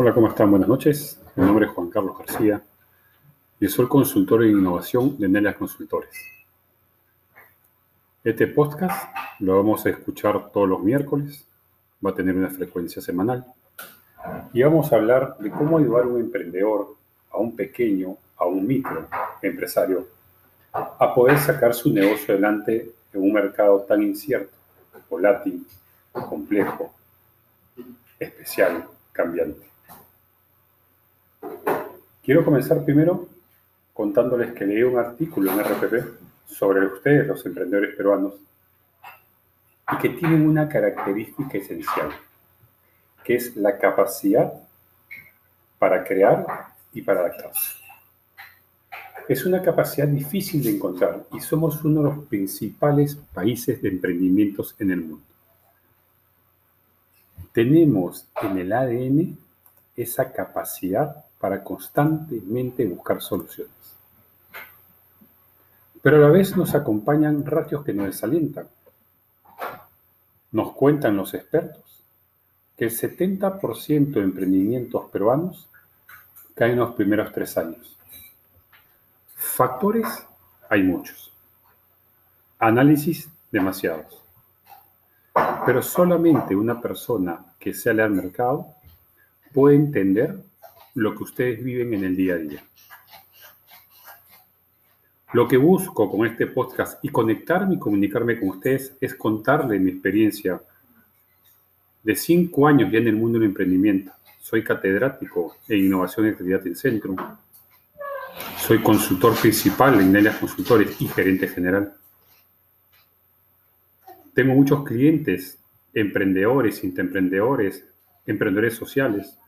Hola, ¿cómo están? Buenas noches. Mi nombre es Juan Carlos García y soy consultor en innovación de Nelias Consultores. Este podcast lo vamos a escuchar todos los miércoles, va a tener una frecuencia semanal y vamos a hablar de cómo ayudar a un emprendedor, a un pequeño, a un micro empresario, a poder sacar su negocio adelante en un mercado tan incierto, volátil, complejo, especial, cambiante. Quiero comenzar primero contándoles que leí un artículo en RPP sobre ustedes, los emprendedores peruanos, y que tienen una característica esencial, que es la capacidad para crear y para adaptarse. Es una capacidad difícil de encontrar y somos uno de los principales países de emprendimientos en el mundo. Tenemos en el ADN esa capacidad para constantemente buscar soluciones. Pero a la vez nos acompañan ratios que nos desalientan. Nos cuentan los expertos que el 70% de emprendimientos peruanos caen en los primeros tres años. Factores hay muchos. Análisis demasiados. Pero solamente una persona que sale al mercado puede entender lo que ustedes viven en el día a día. Lo que busco con este podcast y conectarme y comunicarme con ustedes es contarles mi experiencia de cinco años ya en el mundo del emprendimiento. Soy catedrático en innovación y actividad en Centro. Soy consultor principal en Nelias Consultores y gerente general. Tengo muchos clientes, emprendedores, intraemprendedores, emprendedores sociales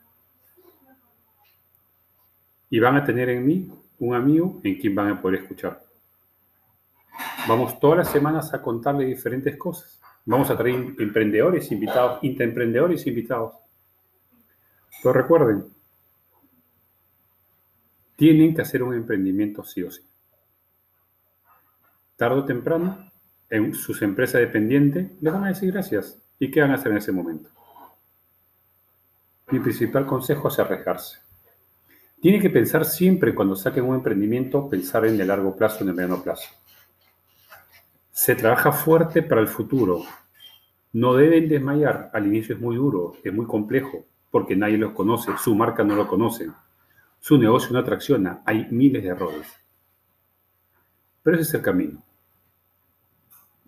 y van a tener en mí un amigo en quien van a poder escuchar. Vamos todas las semanas a contarle diferentes cosas. Vamos a traer emprendedores invitados, intraemprendedores invitados. Pero recuerden, tienen que hacer un emprendimiento sí o sí. Tardo o temprano, en sus empresas dependientes les van a decir gracias. ¿Y qué van a hacer en ese momento? Mi principal consejo es arriesgarse. Tiene que pensar siempre cuando saquen un emprendimiento, pensar en el largo plazo, en el mediano plazo. Se trabaja fuerte para el futuro. No deben desmayar. Al inicio es muy duro, es muy complejo, porque nadie los conoce, su marca no lo conoce, su negocio no atracciona, hay miles de errores. Pero ese es el camino.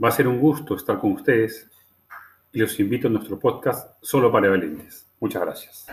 Va a ser un gusto estar con ustedes y los invito a nuestro podcast solo para valientes. Muchas gracias.